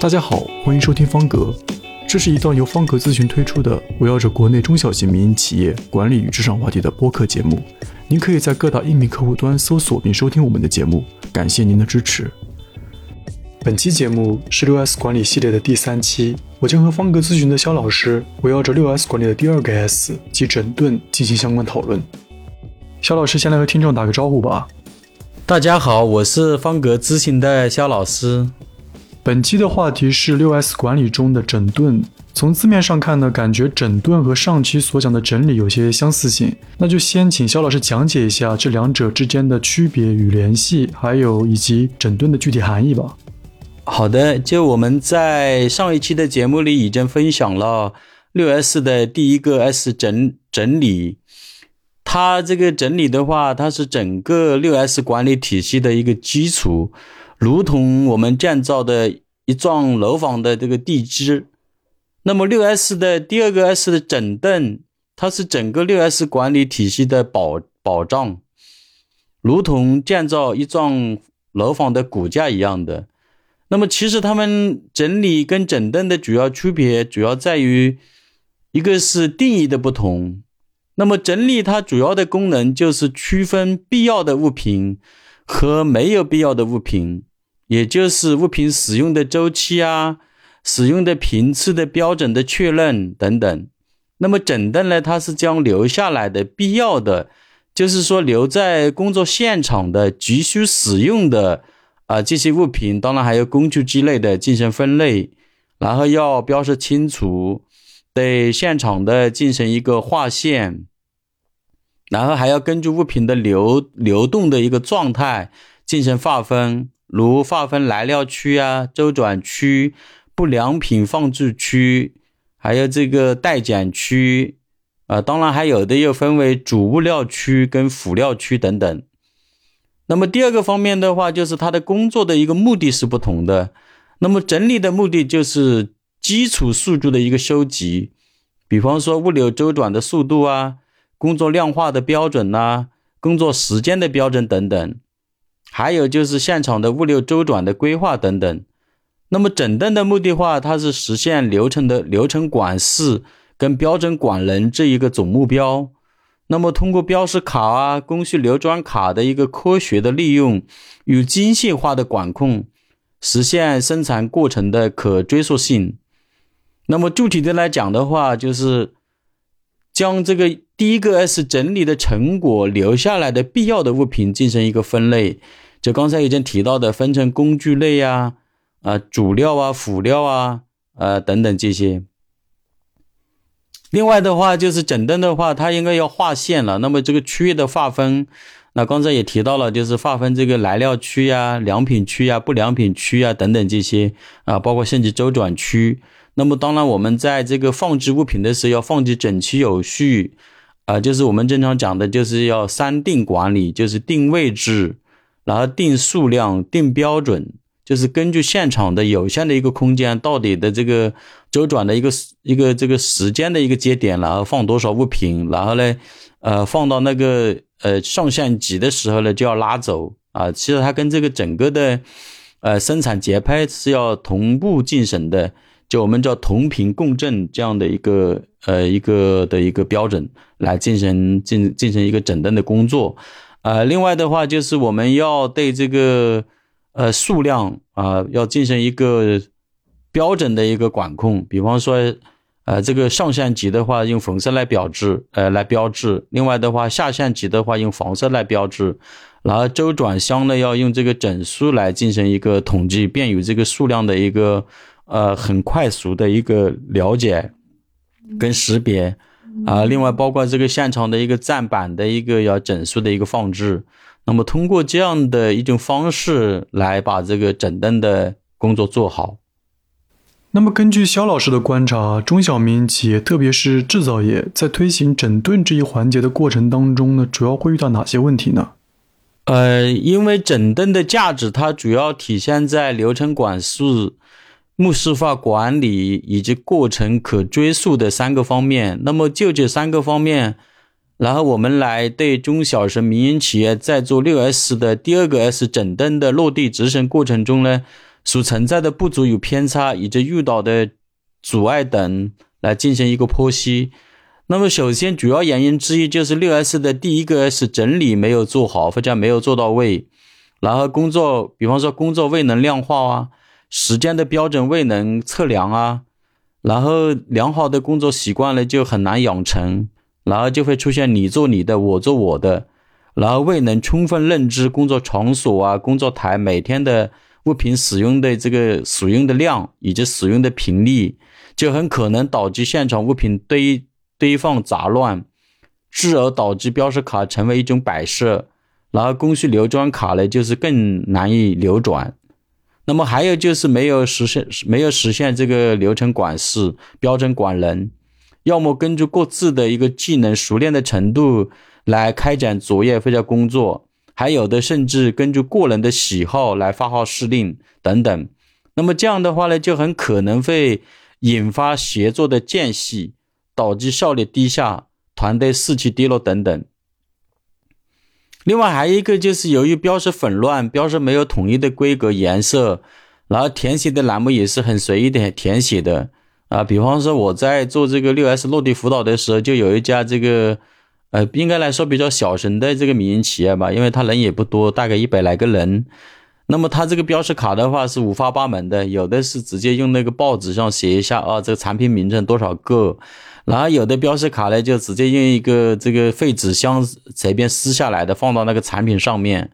大家好，欢迎收听方格，这是一档由方格咨询推出的围绕着国内中小型民营企业管理与职场话题的播客节目。您可以在各大音频客户端搜索并收听我们的节目，感谢您的支持。本期节目是六 S 管理系列的第三期，我将和方格咨询的肖老师围绕着六 S 管理的第二个 S 即整顿进行相关讨论。肖老师先来和听众打个招呼吧。大家好，我是方格咨询的肖老师。本期的话题是六 S 管理中的整顿。从字面上看呢，感觉整顿和上期所讲的整理有些相似性。那就先请肖老师讲解一下这两者之间的区别与联系，还有以及整顿的具体含义吧。好的，就我们在上一期的节目里已经分享了六 S 的第一个 S 整整理。它这个整理的话，它是整个六 S 管理体系的一个基础。如同我们建造的一幢楼房的这个地基，那么六 S 的第二个 S 的整顿，它是整个六 S 管理体系的保保障，如同建造一幢楼房的骨架一样的。那么其实他们整理跟整顿的主要区别，主要在于一个是定义的不同。那么整理它主要的功能就是区分必要的物品和没有必要的物品。也就是物品使用的周期啊，使用的频次的标准的确认等等。那么整顿呢，它是将留下来的必要的，就是说留在工作现场的急需使用的啊这些物品，当然还有工具之类的进行分类，然后要标示清楚，对现场的进行一个划线，然后还要根据物品的流流动的一个状态进行划分。如划分来料区啊、周转区、不良品放置区，还有这个待检区啊，当然还有的又分为主物料区跟辅料区等等。那么第二个方面的话，就是他的工作的一个目的是不同的。那么整理的目的就是基础数据的一个收集，比方说物流周转的速度啊、工作量化的标准呐、工作时间的标准等等。还有就是现场的物流周转的规划等等。那么整顿的目的话，它是实现流程的流程管事跟标准管人这一个总目标。那么通过标识卡啊、工序流转卡的一个科学的利用与精细化的管控，实现生产过程的可追溯性。那么具体的来讲的话，就是将这个。第一个 S 整理的成果留下来的必要的物品进行一个分类，就刚才已经提到的，分成工具类呀、啊主料啊、辅料啊、呃等等这些。另外的话，就是整顿的话，它应该要划线了。那么这个区域的划分，那刚才也提到了，就是划分这个来料区呀、良品区呀、不良品区呀等等这些啊，包括甚至周转区。那么当然，我们在这个放置物品的时候，要放置整齐有序。啊，就是我们经常讲的，就是要三定管理，就是定位置，然后定数量，定标准，就是根据现场的有限的一个空间，到底的这个周转的一个一个这个时间的一个节点，然后放多少物品，然后呢，呃，放到那个呃上线级的时候呢，就要拉走啊。其实它跟这个整个的呃生产节拍是要同步进行的。就我们叫同频共振这样的一个呃一个的一个标准来进行进进行一个整顿的工作，呃，另外的话就是我们要对这个呃数量啊要进行一个标准的一个管控，比方说呃这个上线级的话用粉色来标志呃来标志，另外的话下线级的话用黄色来标志，然后周转箱呢要用这个整数来进行一个统计，便于这个数量的一个。呃，很快速的一个了解跟识别。啊，另外包括这个现场的一个站板的一个要整数的一个放置，那么通过这样的一种方式来把这个整顿的工作做好。那么根据肖老师的观察，中小民营企业，特别是制造业，在推行整顿这一环节的过程当中呢，主要会遇到哪些问题呢？呃，因为整顿的价值，它主要体现在流程管事。目视化管理以及过程可追溯的三个方面，那么就这三个方面，然后我们来对中小型民营企业在做六 S 的第二个 S 整顿的落地执行过程中呢，所存在的不足与偏差，以及遇到的阻碍等来进行一个剖析。那么，首先主要原因之一就是六 S 的第一个 S 整理没有做好，或者没有做到位。然后工作，比方说工作未能量化啊，时间的标准未能测量啊，然后良好的工作习惯呢就很难养成，然后就会出现你做你的，我做我的，然后未能充分认知工作场所啊、工作台每天的物品使用的这个使用的量以及使用的频率，就很可能导致现场物品堆。堆放杂乱，致而导致标识卡成为一种摆设，然后工序流转卡呢，就是更难以流转。那么还有就是没有实现，没有实现这个流程管事、标准管人，要么根据各自的一个技能熟练的程度来开展作业或者工作，还有的甚至根据个人的喜好来发号施令等等。那么这样的话呢，就很可能会引发协作的间隙。导致效率低下、团队士气低落等等。另外还有一个就是由于标识混乱，标识没有统一的规格、颜色，然后填写的栏目也是很随意的填写的啊。比方说我在做这个六 S 落地辅导的时候，就有一家这个呃，应该来说比较小型的这个民营企业吧，因为他人也不多，大概一百来个人。那么他这个标识卡的话是五花八门的，有的是直接用那个报纸上写一下啊，这个产品名称多少个。然后有的标识卡呢，就直接用一个这个废纸箱随便撕下来的，放到那个产品上面，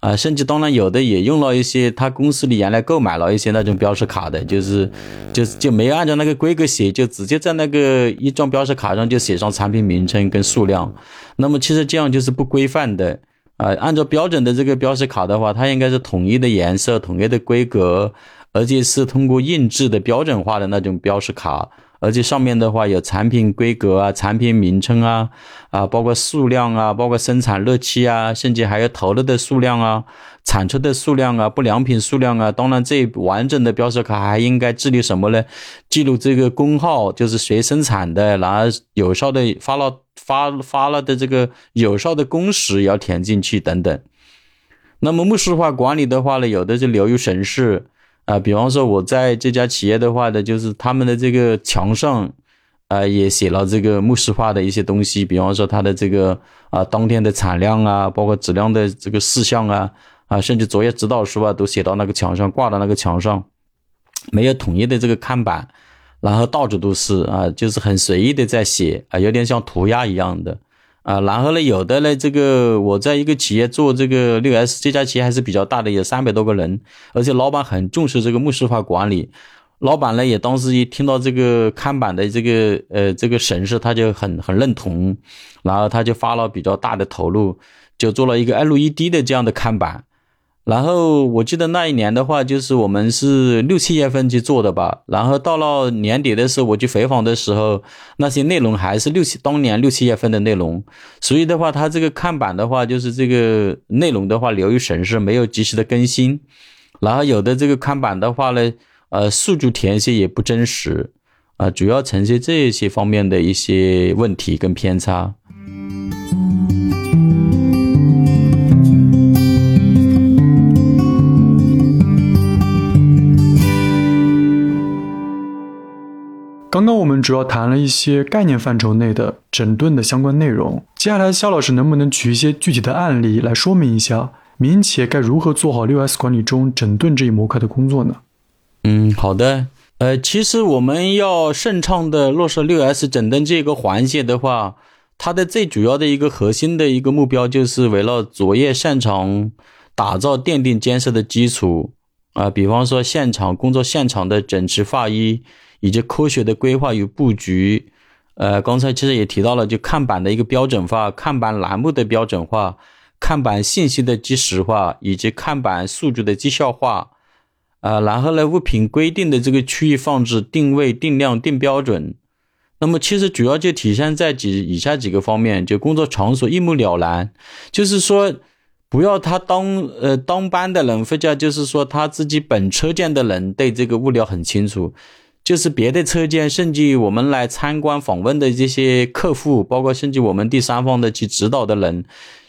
啊，甚至当然有的也用了一些他公司里原来购买了一些那种标识卡的，就是就就没按照那个规格写，就直接在那个一张标识卡上就写上产品名称跟数量。那么其实这样就是不规范的，啊，按照标准的这个标识卡的话，它应该是统一的颜色、统一的规格，而且是通过印制的标准化的那种标识卡。而且上面的话有产品规格啊、产品名称啊、啊包括数量啊、包括生产日期啊，甚至还有投入的数量啊、产出的数量啊、不良品数量啊。当然，这完整的标识卡还应该记录什么呢？记录这个工号，就是谁生产的，然后有效的发了发发了的这个有效的工时也要填进去等等。那么，木式化管理的话呢，有的是流于形式。啊，比方说我在这家企业的话呢，就是他们的这个墙上，啊，也写了这个木式化的一些东西，比方说它的这个啊，当天的产量啊，包括质量的这个事项啊，啊，甚至作业指导书啊，都写到那个墙上，挂到那个墙上，没有统一的这个看板，然后到处都是啊，就是很随意的在写啊，有点像涂鸦一样的。啊，然后呢，有的呢，这个我在一个企业做这个六 S，这家企业还是比较大的，有三百多个人，而且老板很重视这个木式化管理。老板呢也当时一听到这个看板的这个呃这个形式，他就很很认同，然后他就发了比较大的投入，就做了一个 LED 的这样的看板。然后我记得那一年的话，就是我们是六七月份去做的吧。然后到了年底的时候，我去回访的时候，那些内容还是六七当年六七月份的内容。所以的话，它这个看板的话，就是这个内容的话流于形式，没有及时的更新。然后有的这个看板的话呢，呃，数据填写也不真实，啊，主要呈现这些方面的一些问题跟偏差。刚刚我们主要谈了一些概念范畴内的整顿的相关内容，接下来肖老师能不能举一些具体的案例来说明一下民营企业该如何做好六 S 管理中整顿这一模块的工作呢？嗯，好的。呃，其实我们要顺畅的落实六 S 整顿这个环节的话，它的最主要的一个核心的一个目标就是围绕作业擅长打造奠定建设的基础啊，比方说现场工作现场的整齐划一。以及科学的规划与布局，呃，刚才其实也提到了，就看板的一个标准化，看板栏目的标准化，看板信息的及时化，以及看板数据的绩效化，啊，然后呢，物品规定的这个区域放置、定位、定量、定标准。那么其实主要就体现在几以下几个方面，就工作场所一目了然，就是说不要他当呃当班的人，或者就是说他自己本车间的人对这个物料很清楚。就是别的车间，甚至我们来参观访问的这些客户，包括甚至我们第三方的去指导的人，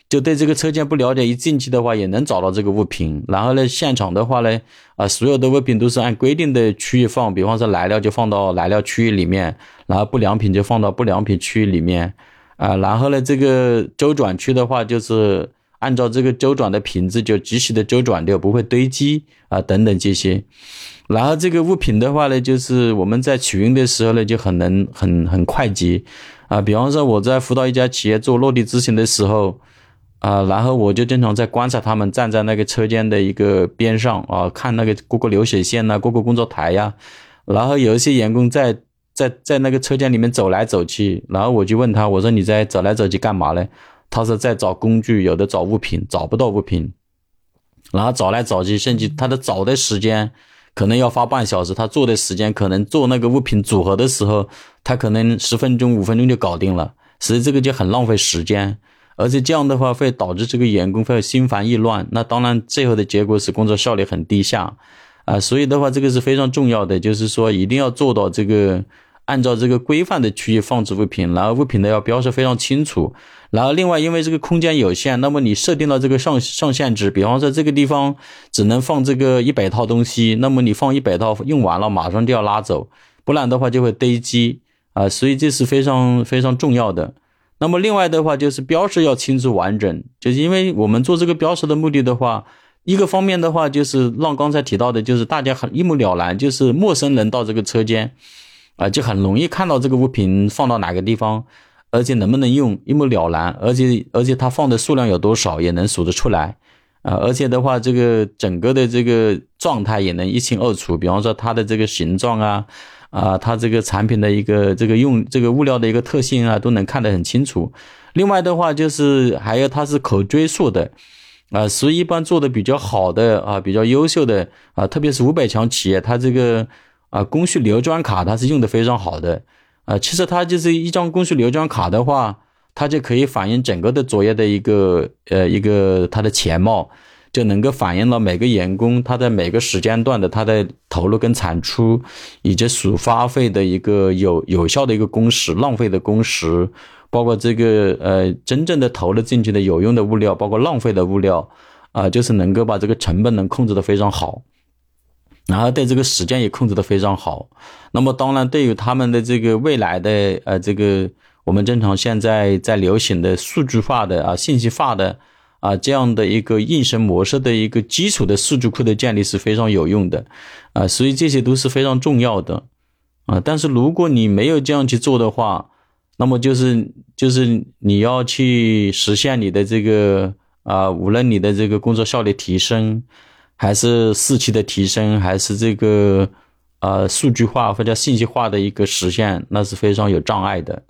就对这个车间不了解，一进去的话也能找到这个物品。然后呢，现场的话呢，啊，所有的物品都是按规定的区域放，比方说来料就放到来料区域里面，然后不良品就放到不良品区域里面，啊，然后呢，这个周转区的话就是按照这个周转的品质就及时的周转掉，不会堆积啊等等这些。然后这个物品的话呢，就是我们在取运的时候呢，就很能很很快捷，啊，比方说我在辅导一家企业做落地执行的时候，啊，然后我就经常在观察他们站在那个车间的一个边上啊，看那个各个流水线呐，各个工作台呀，然后有一些员工在在在那个车间里面走来走去，然后我就问他，我说你在走来走去干嘛呢？他是在找工具，有的找物品，找不到物品，然后找来找去，甚至他的找的时间。可能要花半小时，他做的时间可能做那个物品组合的时候，他可能十分钟、五分钟就搞定了，所以这个就很浪费时间，而且这样的话会导致这个员工会心烦意乱，那当然最后的结果是工作效率很低下，啊，所以的话这个是非常重要的，就是说一定要做到这个。按照这个规范的区域放置物品，然后物品呢要标识非常清楚。然后另外，因为这个空间有限，那么你设定了这个上上限值，比方说这个地方只能放这个一百套东西，那么你放一百套用完了马上就要拉走，不然的话就会堆积啊。所以这是非常非常重要的。那么另外的话就是标识要清楚完整，就是因为我们做这个标识的目的的话，一个方面的话就是让刚才提到的，就是大家很一目了然，就是陌生人到这个车间。啊，就很容易看到这个物品放到哪个地方，而且能不能用一目了然，而且而且它放的数量有多少也能数得出来，啊，而且的话，这个整个的这个状态也能一清二楚。比方说它的这个形状啊，啊，它这个产品的一个这个用这个物料的一个特性啊，都能看得很清楚。另外的话，就是还有它是可追溯的，啊，所以一般做的比较好的啊，比较优秀的啊，特别是五百强企业，它这个。啊，工序流转卡它是用的非常好的，啊，其实它就是一张工序流转卡的话，它就可以反映整个的作业的一个呃一个它的全貌，就能够反映了每个员工他在每个时间段的他的投入跟产出，以及所花费的一个有有效的一个工时、浪费的工时，包括这个呃真正的投入进去的有用的物料，包括浪费的物料，啊，就是能够把这个成本能控制的非常好。然后对这个时间也控制的非常好，那么当然对于他们的这个未来的呃这个我们正常现在在流行的数据化的啊信息化的啊这样的一个应声模式的一个基础的数据库的建立是非常有用的啊，所以这些都是非常重要的啊。但是如果你没有这样去做的话，那么就是就是你要去实现你的这个啊，无论你的这个工作效率提升。还是士气的提升，还是这个呃数据化或者信息化的一个实现，那是非常有障碍的。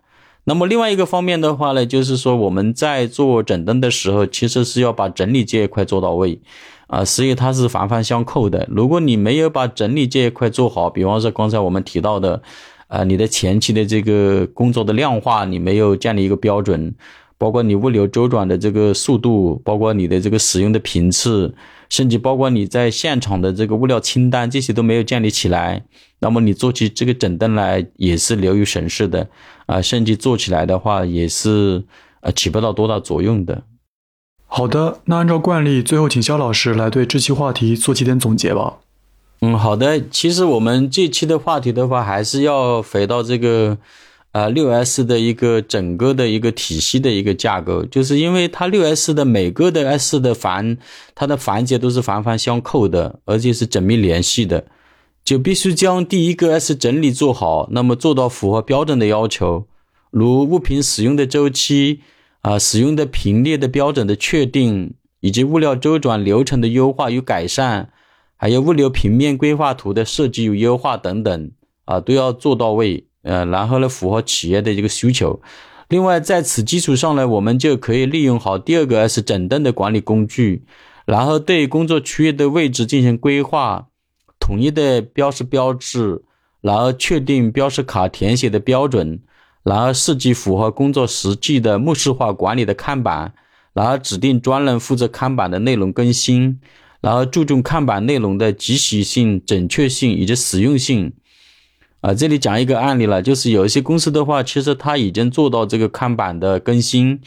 那么另外一个方面的话呢，就是说我们在做整顿的时候，其实是要把整理这一块做到位啊，所以它是环环相扣的。如果你没有把整理这一块做好，比方说刚才我们提到的，啊，你的前期的这个工作的量化，你没有建立一个标准，包括你物流周转的这个速度，包括你的这个使用的频次。甚至包括你在现场的这个物料清单，这些都没有建立起来，那么你做起这个整灯来也是流于形式的啊，甚至做起来的话也是呃起不到多大作用的。好的，那按照惯例，最后请肖老师来对这期话题做几点总结吧。嗯，好的，其实我们这期的话题的话，还是要回到这个。啊，六 S 的一个整个的一个体系的一个架构，就是因为它六 S 的每个的 S 的环，它的环节都是环环相扣的，而且是紧密联系的，就必须将第一个 S 整理做好，那么做到符合标准的要求，如物品使用的周期啊，使用的频率的标准的确定，以及物料周转流程的优化与改善，还有物流平面规划图的设计与优化等等啊，都要做到位。呃，然后呢，符合企业的这个需求。另外，在此基础上呢，我们就可以利用好第二个 S 整顿的管理工具，然后对工作区域的位置进行规划，统一的标识标志，然后确定标识卡填写的标准，然后设计符合工作实际的目视化管理的看板，然后指定专人负责看板的内容更新，然后注重看板内容的及时性、准确性以及实用性。啊，这里讲一个案例了，就是有一些公司的话，其实他已经做到这个看板的更新，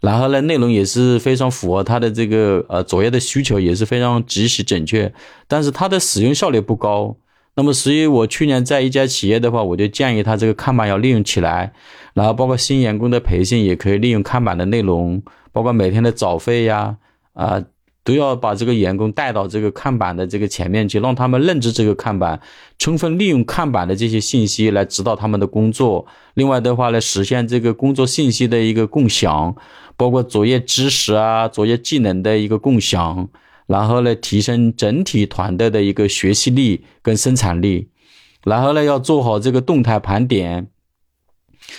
然后呢，内容也是非常符合它的这个呃作业的需求，也是非常及时准确，但是它的使用效率不高。那么，所以我去年在一家企业的话，我就建议他这个看板要利用起来，然后包括新员工的培训也可以利用看板的内容，包括每天的早会呀，啊，都要把这个员工带到这个看板的这个前面去，让他们认知这个看板，充分利用看板的这些信息来指导他们的工作。另外的话呢，实现这个工作信息的一个共享，包括作业知识啊、作业技能的一个共享。然后呢，提升整体团队的一个学习力跟生产力，然后呢，要做好这个动态盘点，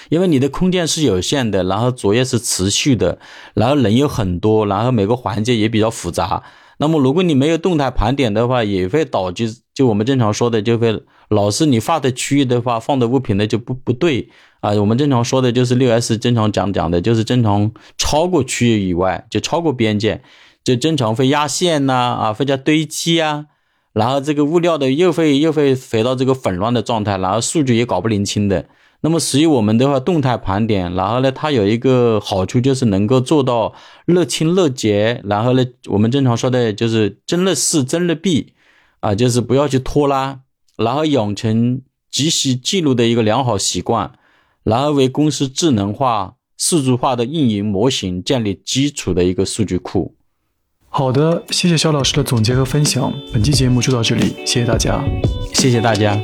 因为你的空间是有限的，然后作业是持续的，然后人有很多，然后每个环节也比较复杂。那么如果你没有动态盘点的话，也会导致就我们正常说的，就会老是你画的区域的话，放的物品呢就不不对啊。我们正常说的就是六 S 正常讲讲的，就是正常超过区域以外，就超过边界。就正常会压线呐，啊，会叫堆积啊，然后这个物料的又会又会回到这个混乱的状态，然后数据也搞不灵清的。那么属于我们的话，动态盘点，然后呢，它有一个好处就是能够做到乐清乐结，然后呢，我们正常说的就是真乐事真乐弊，啊，就是不要去拖拉，然后养成及时记录的一个良好习惯，然后为公司智能化、数字化的运营模型建立基础的一个数据库。好的，谢谢肖老师的总结和分享。本期节目就到这里，谢谢大家，谢谢大家。